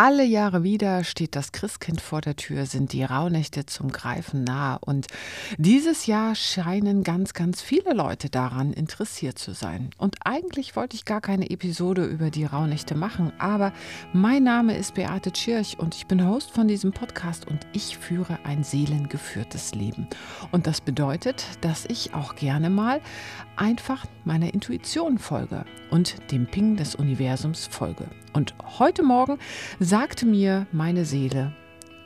Alle Jahre wieder steht das Christkind vor der Tür, sind die Rauhnächte zum Greifen nah. Und dieses Jahr scheinen ganz, ganz viele Leute daran interessiert zu sein. Und eigentlich wollte ich gar keine Episode über die Rauhnächte machen, aber mein Name ist Beate Tschirch und ich bin Host von diesem Podcast und ich führe ein seelengeführtes Leben. Und das bedeutet, dass ich auch gerne mal einfach meiner Intuition folge und dem Ping des Universums folge. Und heute Morgen sagte mir meine Seele,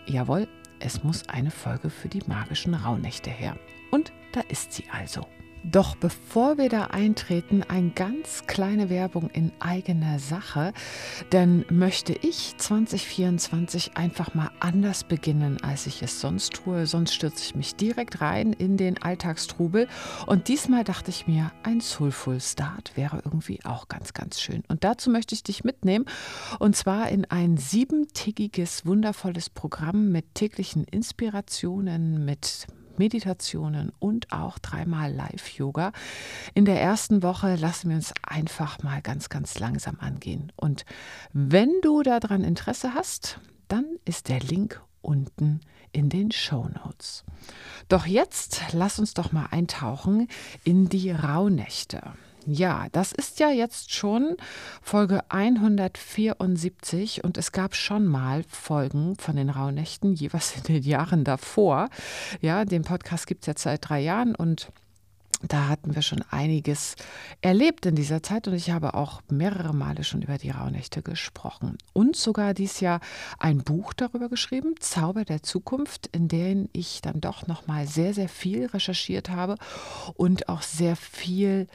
jawohl, es muss eine Folge für die magischen Rauhnächte her. Und da ist sie also. Doch bevor wir da eintreten, eine ganz kleine Werbung in eigener Sache, denn möchte ich 2024 einfach mal anders beginnen, als ich es sonst tue. Sonst stürze ich mich direkt rein in den Alltagstrubel. Und diesmal dachte ich mir, ein Soulful Start wäre irgendwie auch ganz, ganz schön. Und dazu möchte ich dich mitnehmen. Und zwar in ein siebentägiges, wundervolles Programm mit täglichen Inspirationen, mit Meditationen und auch dreimal Live-Yoga. In der ersten Woche lassen wir uns einfach mal ganz, ganz langsam angehen. Und wenn du daran Interesse hast, dann ist der Link unten in den Show Notes. Doch jetzt lass uns doch mal eintauchen in die Rauhnächte. Ja, das ist ja jetzt schon Folge 174 und es gab schon mal Folgen von den Rauhnächten, jeweils in den Jahren davor. Ja, den Podcast gibt es jetzt seit drei Jahren und da hatten wir schon einiges erlebt in dieser Zeit und ich habe auch mehrere Male schon über die Rauhnächte gesprochen und sogar dieses Jahr ein Buch darüber geschrieben, Zauber der Zukunft, in dem ich dann doch noch mal sehr sehr viel recherchiert habe und auch sehr viel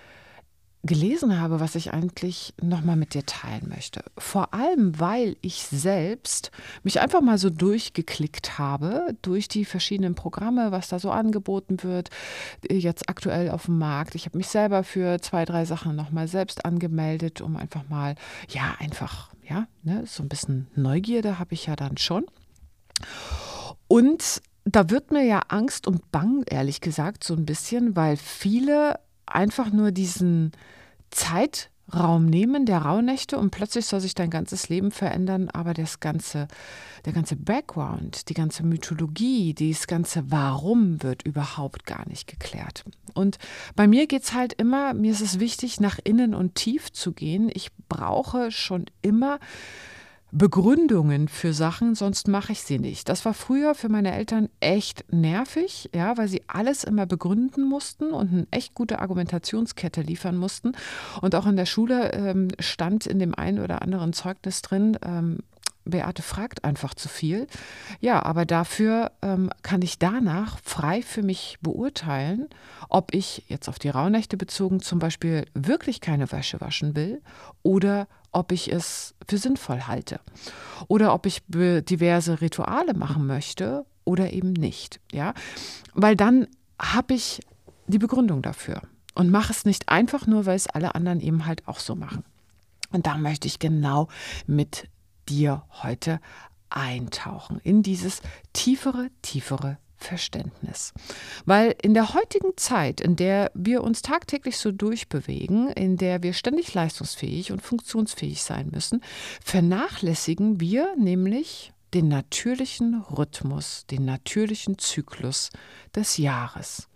gelesen habe, was ich eigentlich nochmal mit dir teilen möchte. Vor allem, weil ich selbst mich einfach mal so durchgeklickt habe durch die verschiedenen Programme, was da so angeboten wird, jetzt aktuell auf dem Markt. Ich habe mich selber für zwei, drei Sachen nochmal selbst angemeldet, um einfach mal, ja, einfach, ja, ne, so ein bisschen Neugierde habe ich ja dann schon. Und da wird mir ja Angst und Bang, ehrlich gesagt, so ein bisschen, weil viele einfach nur diesen Zeitraum nehmen der Rauhnächte und plötzlich soll sich dein ganzes Leben verändern, aber das ganze, der ganze Background, die ganze Mythologie, das ganze Warum wird überhaupt gar nicht geklärt. Und bei mir geht es halt immer, mir ist es wichtig, nach innen und tief zu gehen. Ich brauche schon immer Begründungen für Sachen, sonst mache ich sie nicht. Das war früher für meine Eltern echt nervig, ja, weil sie alles immer begründen mussten und eine echt gute Argumentationskette liefern mussten. Und auch in der Schule ähm, stand in dem einen oder anderen Zeugnis drin, ähm, Beate fragt einfach zu viel. Ja, aber dafür ähm, kann ich danach frei für mich beurteilen, ob ich jetzt auf die Rauhnächte bezogen zum Beispiel wirklich keine Wäsche waschen will oder ob ich es für sinnvoll halte oder ob ich diverse Rituale machen möchte oder eben nicht, ja? Weil dann habe ich die Begründung dafür und mache es nicht einfach nur, weil es alle anderen eben halt auch so machen. Und da möchte ich genau mit dir heute eintauchen in dieses tiefere, tiefere Verständnis. Weil in der heutigen Zeit, in der wir uns tagtäglich so durchbewegen, in der wir ständig leistungsfähig und funktionsfähig sein müssen, vernachlässigen wir nämlich den natürlichen Rhythmus, den natürlichen Zyklus des Jahres.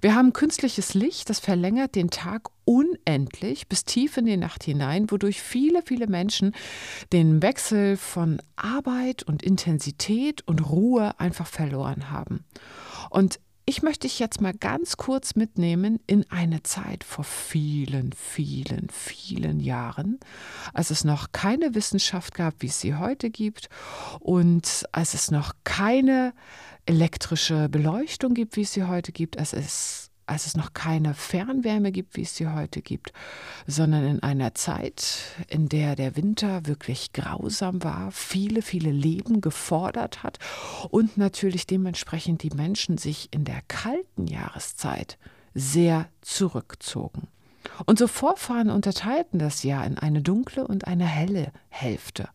Wir haben künstliches Licht, das verlängert den Tag unendlich bis tief in die Nacht hinein, wodurch viele, viele Menschen den Wechsel von Arbeit und Intensität und Ruhe einfach verloren haben. Und ich möchte dich jetzt mal ganz kurz mitnehmen in eine Zeit vor vielen, vielen, vielen Jahren, als es noch keine Wissenschaft gab, wie es sie heute gibt und als es noch keine elektrische Beleuchtung gibt, wie es sie heute gibt, als es, als es noch keine Fernwärme gibt, wie es sie heute gibt, sondern in einer Zeit, in der der Winter wirklich grausam war, viele, viele Leben gefordert hat und natürlich dementsprechend die Menschen sich in der kalten Jahreszeit sehr zurückzogen. Unsere Vorfahren unterteilten das Jahr in eine dunkle und eine helle Hälfte.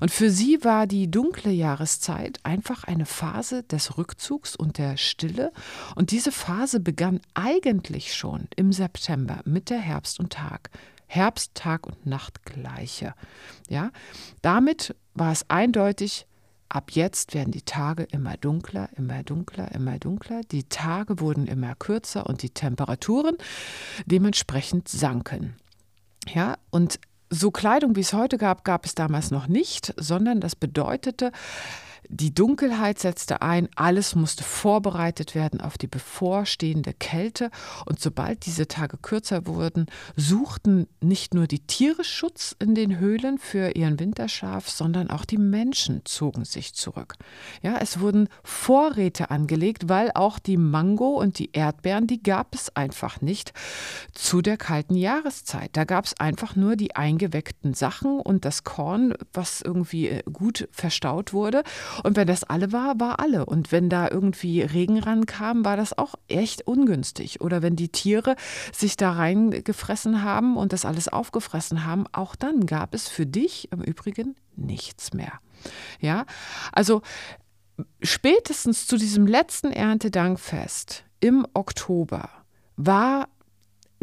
Und für sie war die dunkle Jahreszeit einfach eine Phase des Rückzugs und der Stille. Und diese Phase begann eigentlich schon im September mit der Herbst und Tag. Herbst, Tag und Nacht gleiche. Ja, damit war es eindeutig, ab jetzt werden die Tage immer dunkler, immer dunkler, immer dunkler. Die Tage wurden immer kürzer und die Temperaturen dementsprechend sanken. Ja, und so Kleidung, wie es heute gab, gab es damals noch nicht, sondern das bedeutete, die Dunkelheit setzte ein, alles musste vorbereitet werden auf die bevorstehende Kälte und sobald diese Tage kürzer wurden, suchten nicht nur die Tiere Schutz in den Höhlen für ihren Winterschlaf, sondern auch die Menschen zogen sich zurück. Ja, es wurden Vorräte angelegt, weil auch die Mango und die Erdbeeren, die gab es einfach nicht zu der kalten Jahreszeit. Da gab es einfach nur die eingeweckten Sachen und das Korn, was irgendwie äh, gut verstaut wurde und wenn das alle war, war alle. Und wenn da irgendwie Regen rankam, war das auch echt ungünstig. Oder wenn die Tiere sich da reingefressen haben und das alles aufgefressen haben, auch dann gab es für dich im Übrigen nichts mehr. Ja, also spätestens zu diesem letzten Erntedankfest im Oktober war,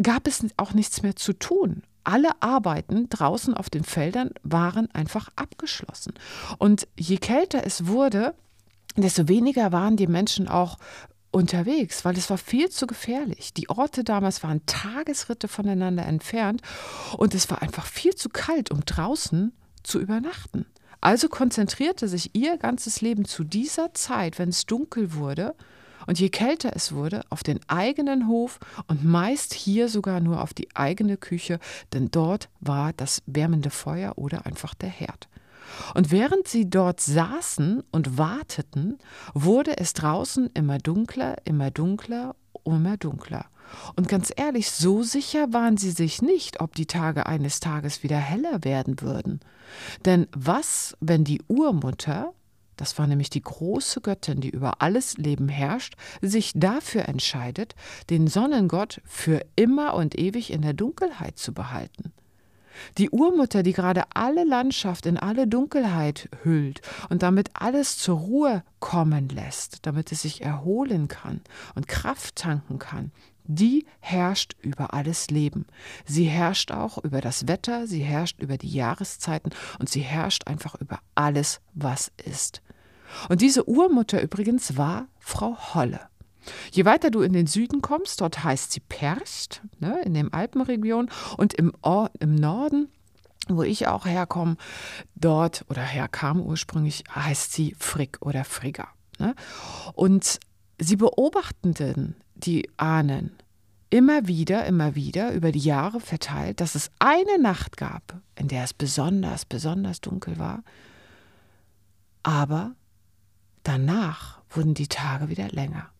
gab es auch nichts mehr zu tun alle Arbeiten draußen auf den Feldern waren einfach abgeschlossen. Und je kälter es wurde, desto weniger waren die Menschen auch unterwegs, weil es war viel zu gefährlich. Die Orte damals waren Tagesritte voneinander entfernt und es war einfach viel zu kalt, um draußen zu übernachten. Also konzentrierte sich ihr ganzes Leben zu dieser Zeit, wenn es dunkel wurde, und je kälter es wurde, auf den eigenen Hof und meist hier sogar nur auf die eigene Küche, denn dort war das wärmende Feuer oder einfach der Herd. Und während sie dort saßen und warteten, wurde es draußen immer dunkler, immer dunkler, immer dunkler. Und ganz ehrlich, so sicher waren sie sich nicht, ob die Tage eines Tages wieder heller werden würden. Denn was, wenn die Urmutter, das war nämlich die große Göttin, die über alles Leben herrscht, sich dafür entscheidet, den Sonnengott für immer und ewig in der Dunkelheit zu behalten. Die Urmutter, die gerade alle Landschaft in alle Dunkelheit hüllt und damit alles zur Ruhe kommen lässt, damit es sich erholen kann und Kraft tanken kann, die herrscht über alles Leben. Sie herrscht auch über das Wetter, sie herrscht über die Jahreszeiten und sie herrscht einfach über alles, was ist. Und diese Urmutter übrigens war Frau Holle. Je weiter du in den Süden kommst, dort heißt sie Percht, ne, in der Alpenregion, und im, Or im Norden, wo ich auch herkomme, dort oder herkam ursprünglich, heißt sie Frick oder Frigga. Ne? Und sie beobachteten die Ahnen immer wieder, immer wieder über die Jahre verteilt, dass es eine Nacht gab, in der es besonders, besonders dunkel war, aber danach wurden die Tage wieder länger.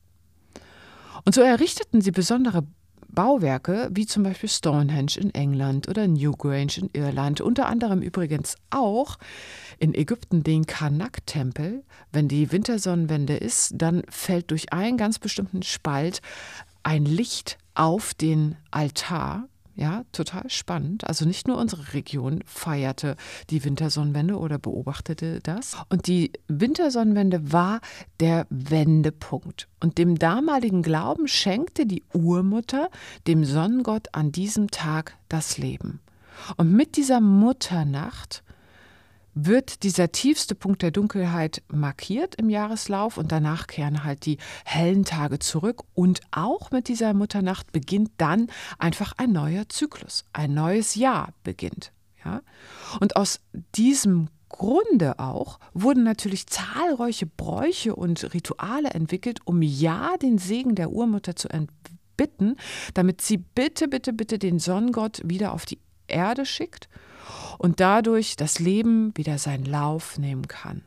Und so errichteten sie besondere Bauwerke, wie zum Beispiel Stonehenge in England oder Newgrange in Irland, unter anderem übrigens auch in Ägypten den Karnak-Tempel. Wenn die Wintersonnenwende ist, dann fällt durch einen ganz bestimmten Spalt ein Licht auf den Altar ja, total spannend. Also nicht nur unsere Region feierte die Wintersonnenwende oder beobachtete das. Und die Wintersonnenwende war der Wendepunkt. Und dem damaligen Glauben schenkte die Urmutter dem Sonnengott an diesem Tag das Leben. Und mit dieser Mutternacht wird dieser tiefste Punkt der Dunkelheit markiert im Jahreslauf und danach kehren halt die hellen Tage zurück und auch mit dieser Mutternacht beginnt dann einfach ein neuer Zyklus, ein neues Jahr beginnt. Ja? Und aus diesem Grunde auch wurden natürlich zahlreiche Bräuche und Rituale entwickelt, um ja den Segen der Urmutter zu bitten, damit sie bitte, bitte, bitte den Sonnengott wieder auf die Erde schickt und dadurch das Leben wieder seinen Lauf nehmen kann.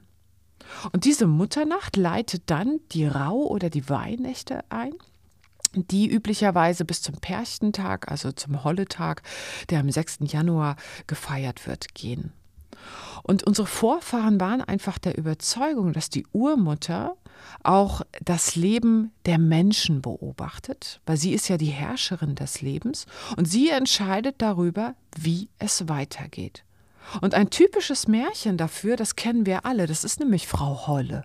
Und diese Mutternacht leitet dann die Rau- oder die Weihnächte ein, die üblicherweise bis zum Perchtentag, also zum Holletag, der am 6. Januar gefeiert wird, gehen. Und unsere Vorfahren waren einfach der Überzeugung, dass die Urmutter auch das Leben der Menschen beobachtet, weil sie ist ja die Herrscherin des Lebens und sie entscheidet darüber, wie es weitergeht. Und ein typisches Märchen dafür, das kennen wir alle, das ist nämlich Frau Holle.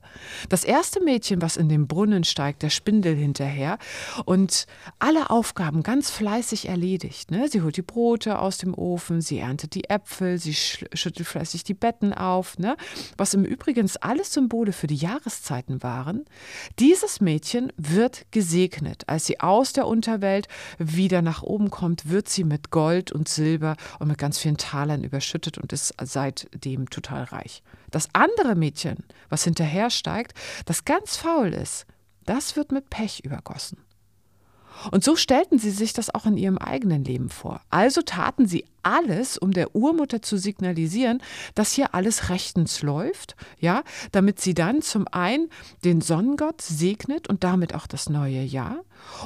Das erste Mädchen, was in den Brunnen steigt, der Spindel hinterher und alle Aufgaben ganz fleißig erledigt. Ne? Sie holt die Brote aus dem Ofen, sie erntet die Äpfel, sie schüttelt fleißig die Betten auf, ne? was im Übrigen alles Symbole für die Jahreszeiten waren. Dieses Mädchen wird gesegnet. Als sie aus der Unterwelt wieder nach oben kommt, wird sie mit Gold und Silber und mit ganz vielen Talern überschüttet und ist seitdem total reich. Das andere Mädchen, was hinterher steigt, das ganz faul ist, das wird mit Pech übergossen. Und so stellten sie sich das auch in ihrem eigenen Leben vor. Also taten sie alles, um der Urmutter zu signalisieren, dass hier alles rechtens läuft, ja, damit sie dann zum einen den Sonnengott segnet und damit auch das neue Jahr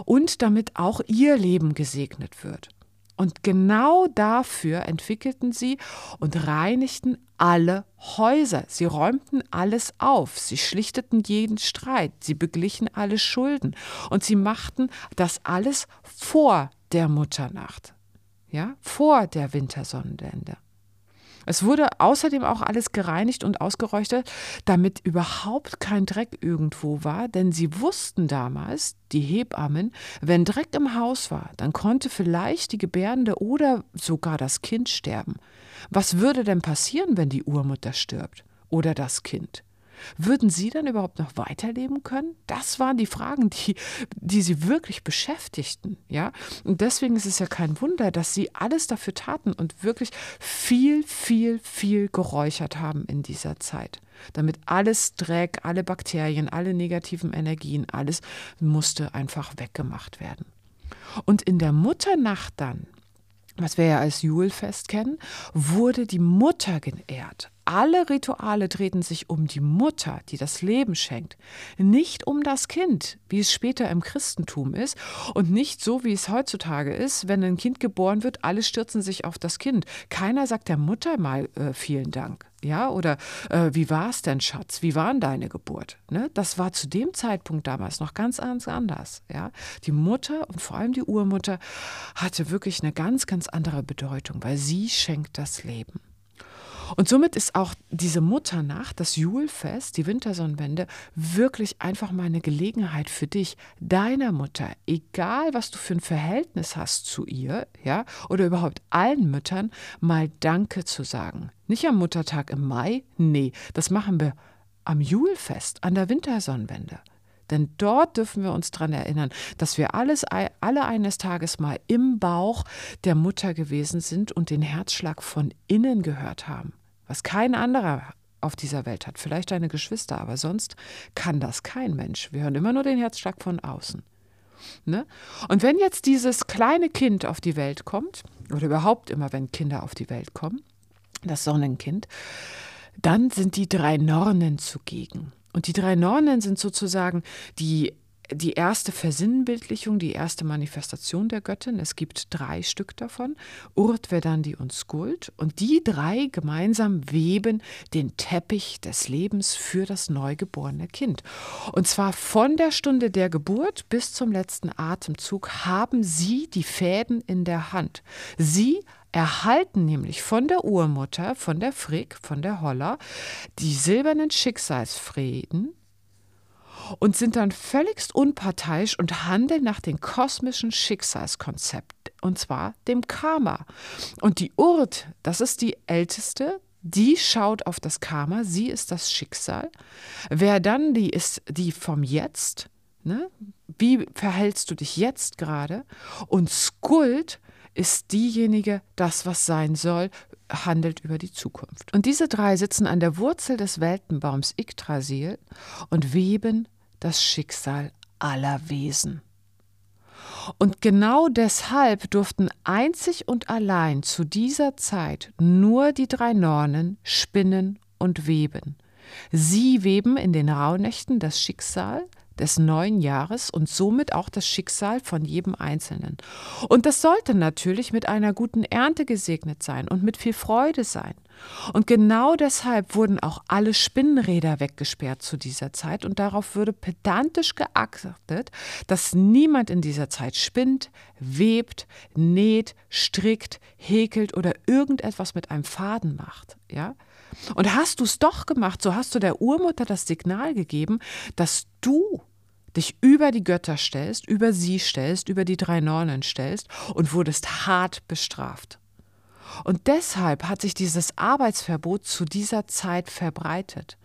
und damit auch ihr Leben gesegnet wird. Und genau dafür entwickelten sie und reinigten alle Häuser. Sie räumten alles auf. Sie schlichteten jeden Streit. Sie beglichen alle Schulden. Und sie machten das alles vor der Mutternacht. Ja, vor der Wintersonnenwende. Es wurde außerdem auch alles gereinigt und ausgeräuchert, damit überhaupt kein Dreck irgendwo war, denn sie wussten damals, die Hebammen, wenn Dreck im Haus war, dann konnte vielleicht die Gebärende oder sogar das Kind sterben. Was würde denn passieren, wenn die Urmutter stirbt oder das Kind? Würden sie dann überhaupt noch weiterleben können? Das waren die Fragen, die, die sie wirklich beschäftigten. Ja? Und deswegen ist es ja kein Wunder, dass sie alles dafür taten und wirklich viel, viel, viel geräuchert haben in dieser Zeit. Damit alles Dreck, alle Bakterien, alle negativen Energien, alles musste einfach weggemacht werden. Und in der Mutternacht dann, was wir ja als Julfest kennen, wurde die Mutter geehrt. Alle Rituale drehten sich um die Mutter, die das Leben schenkt, nicht um das Kind, wie es später im Christentum ist, und nicht so, wie es heutzutage ist, wenn ein Kind geboren wird, alle stürzen sich auf das Kind. Keiner sagt der Mutter mal äh, vielen Dank. Ja, oder äh, wie war es denn, Schatz? Wie war deine Geburt? Ne? Das war zu dem Zeitpunkt damals noch ganz, ganz anders. Ja? Die Mutter und vor allem die Urmutter hatte wirklich eine ganz, ganz andere Bedeutung, weil sie schenkt das Leben. Und somit ist auch diese Mutternacht, das Julfest, die Wintersonnenwende, wirklich einfach mal eine Gelegenheit für dich, deiner Mutter, egal was du für ein Verhältnis hast zu ihr, ja, oder überhaupt allen Müttern, mal Danke zu sagen. Nicht am Muttertag im Mai, nee, das machen wir am Julfest, an der Wintersonnenwende. Denn dort dürfen wir uns daran erinnern, dass wir alles, alle eines Tages mal im Bauch der Mutter gewesen sind und den Herzschlag von innen gehört haben. Was kein anderer auf dieser Welt hat. Vielleicht deine Geschwister, aber sonst kann das kein Mensch. Wir hören immer nur den Herzschlag von außen. Ne? Und wenn jetzt dieses kleine Kind auf die Welt kommt, oder überhaupt immer, wenn Kinder auf die Welt kommen, das Sonnenkind, dann sind die drei Nornen zugegen. Und die drei Nornen sind sozusagen die die erste Versinnbildlichung, die erste Manifestation der Göttin. Es gibt drei Stück davon, Urt, Vedandi und Skuld. Und die drei gemeinsam weben den Teppich des Lebens für das neugeborene Kind. Und zwar von der Stunde der Geburt bis zum letzten Atemzug haben sie die Fäden in der Hand. Sie erhalten nämlich von der Urmutter, von der Frick, von der Holler, die silbernen Schicksalsfrieden und sind dann völligst unparteiisch und handeln nach dem kosmischen Schicksalskonzept, und zwar dem Karma. Und die Urt, das ist die älteste, die schaut auf das Karma, sie ist das Schicksal. Wer dann die ist, die vom Jetzt, ne? wie verhältst du dich jetzt gerade? Und Skuld ist diejenige, das, was sein soll, handelt über die Zukunft. Und diese drei sitzen an der Wurzel des Weltenbaums Yggdrasil und weben das Schicksal aller Wesen. Und genau deshalb durften einzig und allein zu dieser Zeit nur die drei Nornen spinnen und weben. Sie weben in den Rauhnächten das Schicksal des neuen Jahres und somit auch das Schicksal von jedem Einzelnen. Und das sollte natürlich mit einer guten Ernte gesegnet sein und mit viel Freude sein. Und genau deshalb wurden auch alle Spinnenräder weggesperrt zu dieser Zeit und darauf würde pedantisch geachtet, dass niemand in dieser Zeit spinnt, webt, näht, strickt, häkelt oder irgendetwas mit einem Faden macht. Ja? Und hast du es doch gemacht, so hast du der Urmutter das Signal gegeben, dass du dich über die Götter stellst, über sie stellst, über die drei Nornen stellst und wurdest hart bestraft. Und deshalb hat sich dieses Arbeitsverbot zu dieser Zeit verbreitet.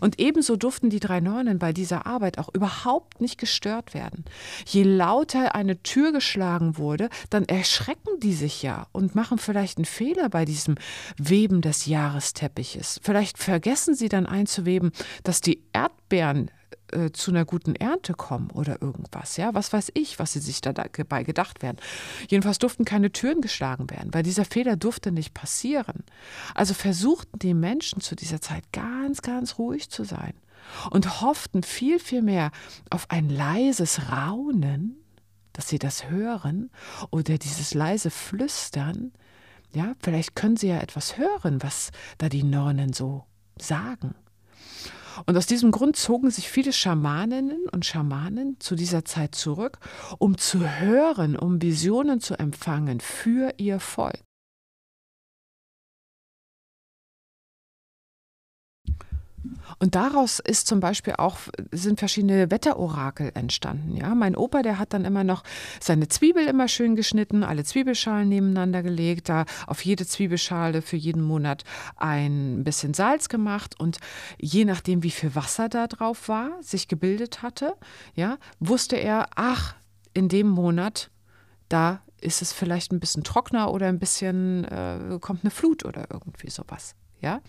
Und ebenso durften die drei Nornen bei dieser Arbeit auch überhaupt nicht gestört werden. Je lauter eine Tür geschlagen wurde, dann erschrecken die sich ja und machen vielleicht einen Fehler bei diesem Weben des Jahresteppiches. Vielleicht vergessen sie dann einzuweben, dass die Erdbeeren äh, zu einer guten Ernte kommen oder irgendwas. Ja, was weiß ich, was sie sich dabei gedacht werden. Jedenfalls durften keine Türen geschlagen werden, weil dieser Fehler durfte nicht passieren. Also versuchten die Menschen zu dieser Zeit ganz, ganz ruhig zu sein und hofften viel, viel mehr auf ein leises Raunen, dass sie das hören oder dieses leise Flüstern. Ja, vielleicht können sie ja etwas hören, was da die Nornen so sagen. Und aus diesem Grund zogen sich viele Schamaninnen und Schamanen zu dieser Zeit zurück, um zu hören, um Visionen zu empfangen für ihr Volk. Und daraus ist zum Beispiel auch, sind verschiedene Wetterorakel entstanden. Ja? Mein Opa, der hat dann immer noch seine Zwiebel immer schön geschnitten, alle Zwiebelschalen nebeneinander gelegt, da auf jede Zwiebelschale für jeden Monat ein bisschen Salz gemacht und je nachdem, wie viel Wasser da drauf war, sich gebildet hatte, ja, wusste er, ach, in dem Monat, da ist es vielleicht ein bisschen trockener oder ein bisschen äh, kommt eine Flut oder irgendwie sowas. Ja?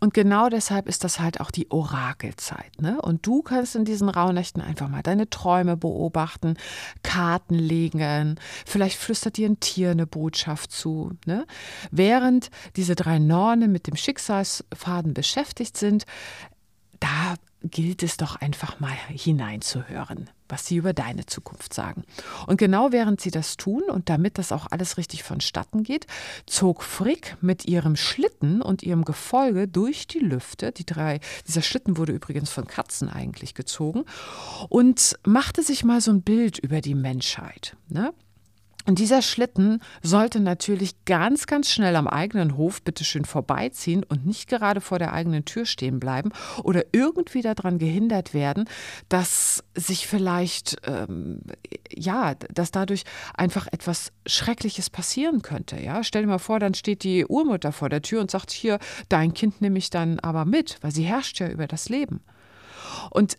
Und genau deshalb ist das halt auch die Orakelzeit. Ne? Und du kannst in diesen Rauhnächten einfach mal deine Träume beobachten, Karten legen, vielleicht flüstert dir ein Tier eine Botschaft zu. Ne? Während diese drei Nornen mit dem Schicksalsfaden beschäftigt sind, da gilt es doch einfach mal hineinzuhören, was sie über deine Zukunft sagen. Und genau während sie das tun und damit das auch alles richtig vonstatten geht, zog Frick mit ihrem Schlitten und ihrem Gefolge durch die Lüfte. Die drei, dieser Schlitten wurde übrigens von Katzen eigentlich gezogen und machte sich mal so ein Bild über die Menschheit. Ne? Und dieser Schlitten sollte natürlich ganz, ganz schnell am eigenen Hof bitteschön vorbeiziehen und nicht gerade vor der eigenen Tür stehen bleiben oder irgendwie daran gehindert werden, dass sich vielleicht, ähm, ja, dass dadurch einfach etwas Schreckliches passieren könnte. Ja? Stell dir mal vor, dann steht die Urmutter vor der Tür und sagt, hier, dein Kind nehme ich dann aber mit, weil sie herrscht ja über das Leben. Und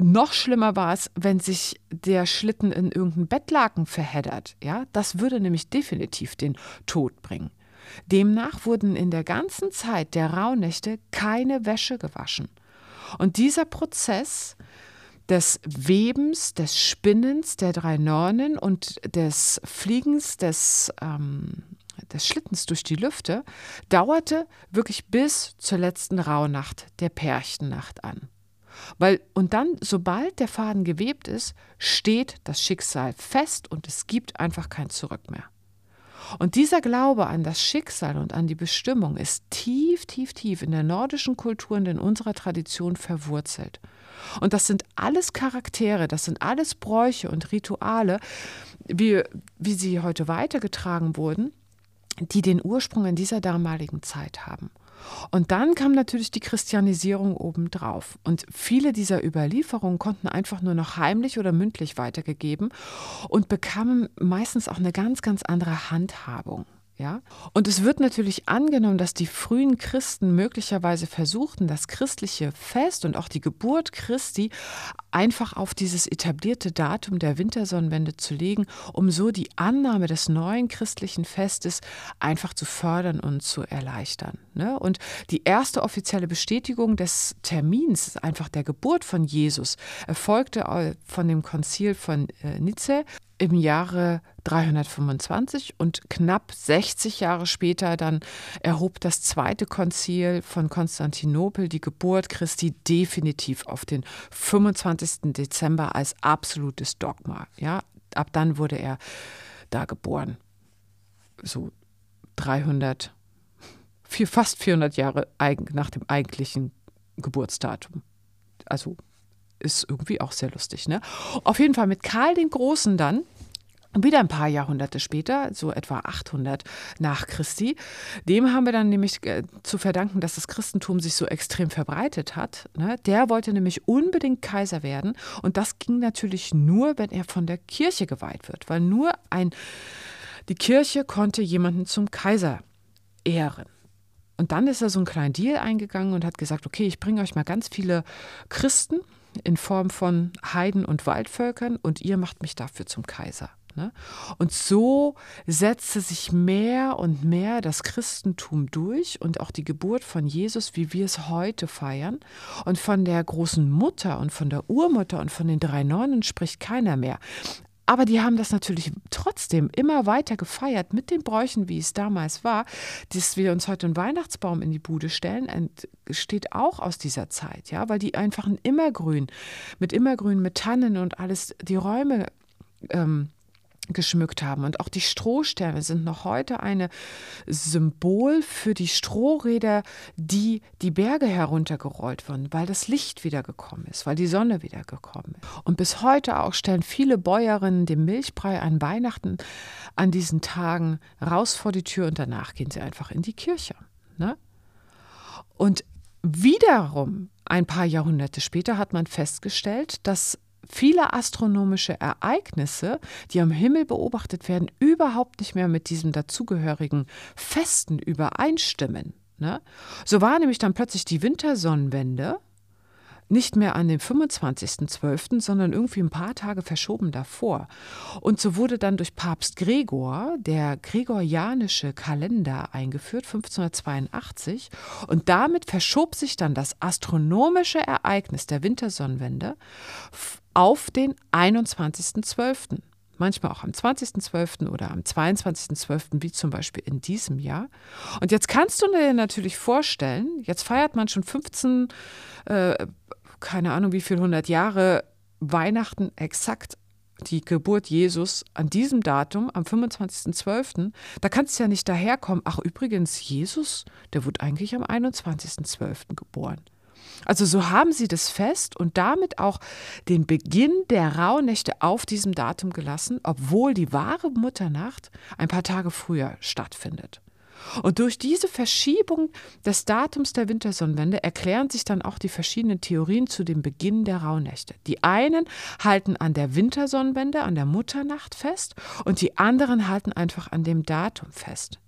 noch schlimmer war es, wenn sich der Schlitten in irgendein Bettlaken verheddert. Ja, das würde nämlich definitiv den Tod bringen. Demnach wurden in der ganzen Zeit der Rauhnächte keine Wäsche gewaschen. Und dieser Prozess des Webens, des Spinnens der drei Nornen und des Fliegens des, ähm, des Schlittens durch die Lüfte dauerte wirklich bis zur letzten Rauhnacht der Pärchennacht an. Weil, und dann, sobald der Faden gewebt ist, steht das Schicksal fest und es gibt einfach kein Zurück mehr. Und dieser Glaube an das Schicksal und an die Bestimmung ist tief, tief, tief in der nordischen Kultur und in unserer Tradition verwurzelt. Und das sind alles Charaktere, das sind alles Bräuche und Rituale, wie, wie sie heute weitergetragen wurden, die den Ursprung in dieser damaligen Zeit haben. Und dann kam natürlich die Christianisierung obendrauf. Und viele dieser Überlieferungen konnten einfach nur noch heimlich oder mündlich weitergegeben und bekamen meistens auch eine ganz, ganz andere Handhabung. Ja? Und es wird natürlich angenommen, dass die frühen Christen möglicherweise versuchten, das christliche Fest und auch die Geburt Christi einfach auf dieses etablierte Datum der Wintersonnenwende zu legen, um so die Annahme des neuen christlichen Festes einfach zu fördern und zu erleichtern. Ne? Und die erste offizielle Bestätigung des Termins, einfach der Geburt von Jesus, erfolgte von dem Konzil von äh, Nizza im Jahre 325 und knapp 60 Jahre später dann erhob das zweite Konzil von Konstantinopel die Geburt Christi definitiv auf den 25. Dezember als absolutes Dogma. Ja, ab dann wurde er da geboren. So 300, fast 400 Jahre nach dem eigentlichen Geburtsdatum. Also ist irgendwie auch sehr lustig. Ne? Auf jeden Fall mit Karl den Großen dann. Wieder ein paar Jahrhunderte später, so etwa 800 nach Christi, dem haben wir dann nämlich äh, zu verdanken, dass das Christentum sich so extrem verbreitet hat. Ne? Der wollte nämlich unbedingt Kaiser werden und das ging natürlich nur, wenn er von der Kirche geweiht wird, weil nur ein, die Kirche konnte jemanden zum Kaiser ehren. Und dann ist er so einen kleinen Deal eingegangen und hat gesagt, okay, ich bringe euch mal ganz viele Christen in Form von Heiden und Waldvölkern und ihr macht mich dafür zum Kaiser. Ne? Und so setzte sich mehr und mehr das Christentum durch und auch die Geburt von Jesus, wie wir es heute feiern. Und von der großen Mutter und von der Urmutter und von den drei Nonnen spricht keiner mehr. Aber die haben das natürlich trotzdem immer weiter gefeiert mit den Bräuchen, wie es damals war. Dass wir uns heute einen Weihnachtsbaum in die Bude stellen, entsteht auch aus dieser Zeit, ja, weil die einfach ein Immergrün, mit Immergrün, mit Tannen und alles, die Räume ähm, geschmückt haben. Und auch die Strohsterne sind noch heute ein Symbol für die Strohräder, die die Berge heruntergerollt wurden, weil das Licht wieder gekommen ist, weil die Sonne wieder gekommen ist. Und bis heute auch stellen viele Bäuerinnen den Milchbrei an Weihnachten an diesen Tagen raus vor die Tür und danach gehen sie einfach in die Kirche. Ne? Und wiederum ein paar Jahrhunderte später hat man festgestellt, dass viele astronomische Ereignisse, die am Himmel beobachtet werden, überhaupt nicht mehr mit diesem dazugehörigen Festen übereinstimmen. Ne? So war nämlich dann plötzlich die Wintersonnenwende nicht mehr an dem 25.12., sondern irgendwie ein paar Tage verschoben davor. Und so wurde dann durch Papst Gregor der gregorianische Kalender eingeführt, 1582. Und damit verschob sich dann das astronomische Ereignis der Wintersonnenwende auf den 21.12. Manchmal auch am 20.12. oder am 22.12., wie zum Beispiel in diesem Jahr. Und jetzt kannst du dir natürlich vorstellen, jetzt feiert man schon 15, äh, keine Ahnung wie viel, 100 Jahre Weihnachten exakt die Geburt Jesus an diesem Datum, am 25.12., da kannst du ja nicht daherkommen, ach übrigens, Jesus, der wurde eigentlich am 21.12. geboren. Also so haben sie das Fest und damit auch den Beginn der Rauhnächte auf diesem Datum gelassen, obwohl die wahre Mutternacht ein paar Tage früher stattfindet. Und durch diese Verschiebung des Datums der Wintersonnenwende erklären sich dann auch die verschiedenen Theorien zu dem Beginn der Rauhnächte. Die einen halten an der Wintersonnenwende, an der Mutternacht fest und die anderen halten einfach an dem Datum fest.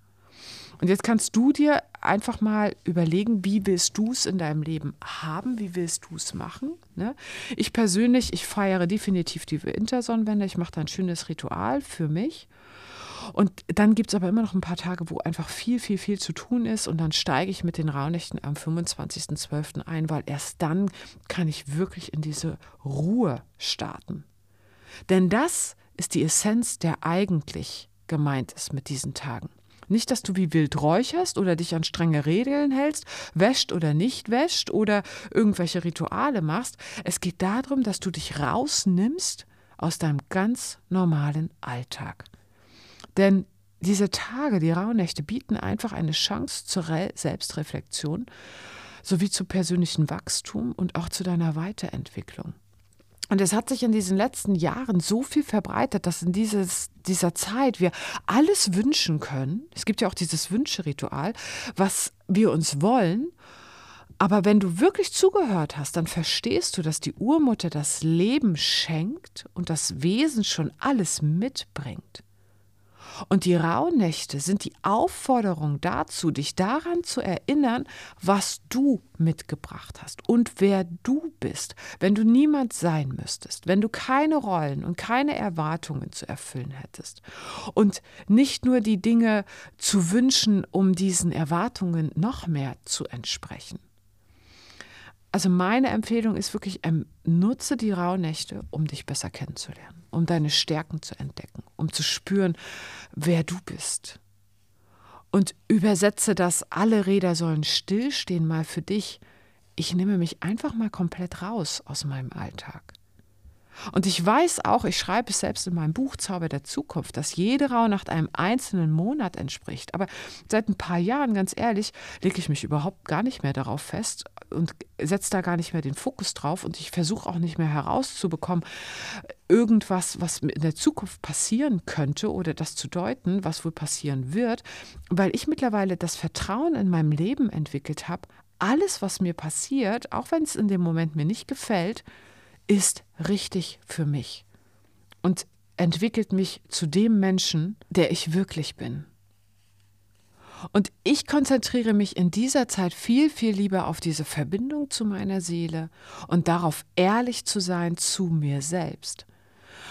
Und jetzt kannst du dir einfach mal überlegen, wie willst du es in deinem Leben haben, wie willst du es machen. Ne? Ich persönlich, ich feiere definitiv die Wintersonnenwende, ich mache da ein schönes Ritual für mich. Und dann gibt es aber immer noch ein paar Tage, wo einfach viel, viel, viel zu tun ist. Und dann steige ich mit den Rauhnächten am 25.12. ein, weil erst dann kann ich wirklich in diese Ruhe starten. Denn das ist die Essenz, der eigentlich gemeint ist mit diesen Tagen. Nicht, dass du wie wild räucherst oder dich an strenge Regeln hältst, wäscht oder nicht wäscht oder irgendwelche Rituale machst. Es geht darum, dass du dich rausnimmst aus deinem ganz normalen Alltag. Denn diese Tage, die Rauhnächte, bieten einfach eine Chance zur Re Selbstreflexion sowie zu persönlichem Wachstum und auch zu deiner Weiterentwicklung. Und es hat sich in diesen letzten Jahren so viel verbreitet, dass in dieses, dieser Zeit wir alles wünschen können. Es gibt ja auch dieses Wünscheritual, was wir uns wollen. Aber wenn du wirklich zugehört hast, dann verstehst du, dass die Urmutter das Leben schenkt und das Wesen schon alles mitbringt. Und die Rauhnächte sind die Aufforderung dazu, dich daran zu erinnern, was du mitgebracht hast und wer du bist, wenn du niemand sein müsstest, wenn du keine Rollen und keine Erwartungen zu erfüllen hättest. Und nicht nur die Dinge zu wünschen, um diesen Erwartungen noch mehr zu entsprechen. Also meine Empfehlung ist wirklich, ähm, nutze die Rauhnächte, um dich besser kennenzulernen, um deine Stärken zu entdecken, um zu spüren, wer du bist. Und übersetze das, alle Räder sollen stillstehen mal für dich. Ich nehme mich einfach mal komplett raus aus meinem Alltag. Und ich weiß auch, ich schreibe es selbst in meinem Buch Zauber der Zukunft, dass jede Rauhnacht einem einzelnen Monat entspricht. Aber seit ein paar Jahren, ganz ehrlich, lege ich mich überhaupt gar nicht mehr darauf fest und setze da gar nicht mehr den Fokus drauf. Und ich versuche auch nicht mehr herauszubekommen, irgendwas, was in der Zukunft passieren könnte oder das zu deuten, was wohl passieren wird, weil ich mittlerweile das Vertrauen in meinem Leben entwickelt habe. Alles, was mir passiert, auch wenn es in dem Moment mir nicht gefällt, ist richtig für mich und entwickelt mich zu dem Menschen, der ich wirklich bin. Und ich konzentriere mich in dieser Zeit viel, viel lieber auf diese Verbindung zu meiner Seele und darauf ehrlich zu sein zu mir selbst.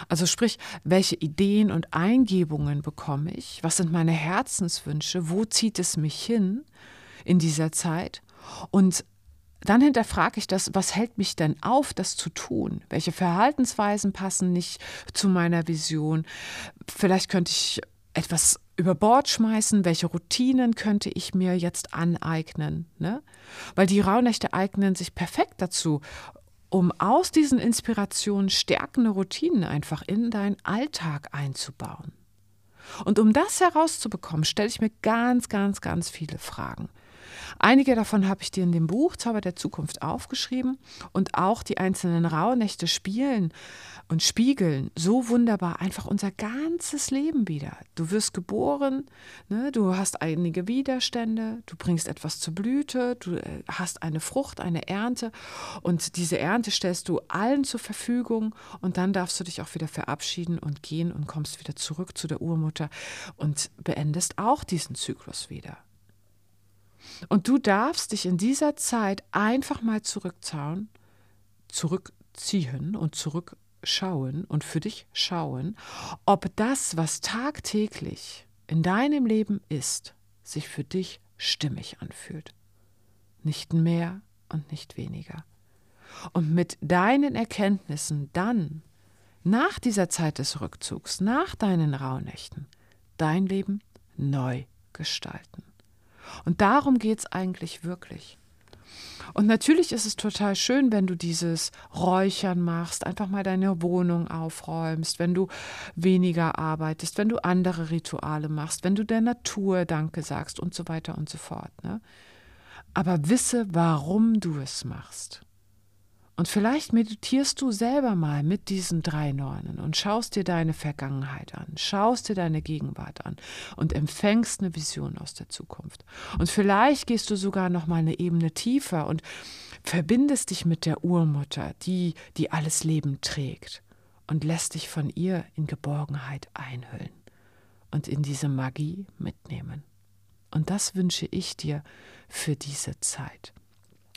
Also sprich, welche Ideen und Eingebungen bekomme ich? Was sind meine Herzenswünsche? Wo zieht es mich hin in dieser Zeit? Und dann hinterfrage ich das, was hält mich denn auf, das zu tun? Welche Verhaltensweisen passen nicht zu meiner Vision? Vielleicht könnte ich etwas über Bord schmeißen, welche Routinen könnte ich mir jetzt aneignen? Ne? Weil die Rauhnächte eignen sich perfekt dazu, um aus diesen Inspirationen stärkende Routinen einfach in deinen Alltag einzubauen. Und um das herauszubekommen, stelle ich mir ganz, ganz, ganz viele Fragen. Einige davon habe ich dir in dem Buch Zauber der Zukunft aufgeschrieben und auch die einzelnen Rauhnächte spielen und spiegeln so wunderbar einfach unser ganzes Leben wieder. Du wirst geboren, ne, du hast einige Widerstände, du bringst etwas zur Blüte, du äh, hast eine Frucht, eine Ernte und diese Ernte stellst du allen zur Verfügung und dann darfst du dich auch wieder verabschieden und gehen und kommst wieder zurück zu der Urmutter und beendest auch diesen Zyklus wieder. Und du darfst dich in dieser Zeit einfach mal zurückzauen, zurückziehen und zurückschauen und für dich schauen, ob das, was tagtäglich in deinem Leben ist, sich für dich stimmig anfühlt. Nicht mehr und nicht weniger. Und mit deinen Erkenntnissen dann, nach dieser Zeit des Rückzugs, nach deinen Rauhnächten, dein Leben neu gestalten. Und darum geht es eigentlich wirklich. Und natürlich ist es total schön, wenn du dieses Räuchern machst, einfach mal deine Wohnung aufräumst, wenn du weniger arbeitest, wenn du andere Rituale machst, wenn du der Natur Danke sagst und so weiter und so fort. Ne? Aber wisse, warum du es machst. Und vielleicht meditierst du selber mal mit diesen drei Nornen und schaust dir deine Vergangenheit an, schaust dir deine Gegenwart an und empfängst eine Vision aus der Zukunft. Und vielleicht gehst du sogar noch mal eine Ebene tiefer und verbindest dich mit der Urmutter, die die alles Leben trägt und lässt dich von ihr in Geborgenheit einhüllen und in diese Magie mitnehmen. Und das wünsche ich dir für diese Zeit.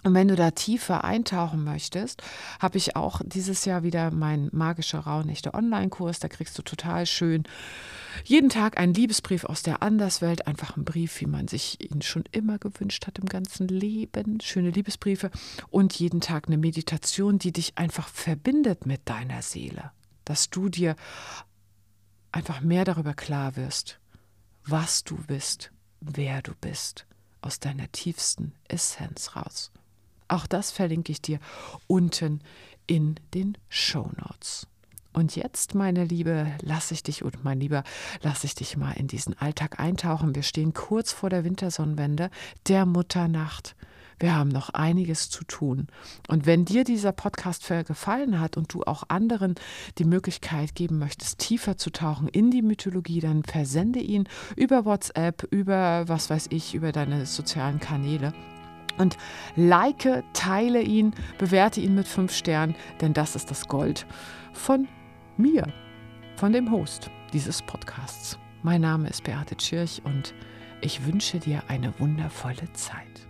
Und wenn du da tiefer eintauchen möchtest, habe ich auch dieses Jahr wieder meinen magische Rauhnächte Online-Kurs. Da kriegst du total schön jeden Tag einen Liebesbrief aus der Anderswelt, einfach ein Brief, wie man sich ihn schon immer gewünscht hat im ganzen Leben. Schöne Liebesbriefe und jeden Tag eine Meditation, die dich einfach verbindet mit deiner Seele, dass du dir einfach mehr darüber klar wirst, was du bist, wer du bist, aus deiner tiefsten Essenz raus. Auch das verlinke ich dir unten in den Show Notes. Und jetzt, meine Liebe, lasse ich dich und mein Lieber, lasse ich dich mal in diesen Alltag eintauchen. Wir stehen kurz vor der Wintersonnenwende, der Mutternacht. Wir haben noch einiges zu tun. Und wenn dir dieser Podcast gefallen hat und du auch anderen die Möglichkeit geben möchtest, tiefer zu tauchen in die Mythologie, dann versende ihn über WhatsApp, über was weiß ich, über deine sozialen Kanäle und like, teile ihn, bewerte ihn mit fünf Sternen, denn das ist das Gold von mir, von dem Host dieses Podcasts. Mein Name ist Beate Tschirch und ich wünsche dir eine wundervolle Zeit.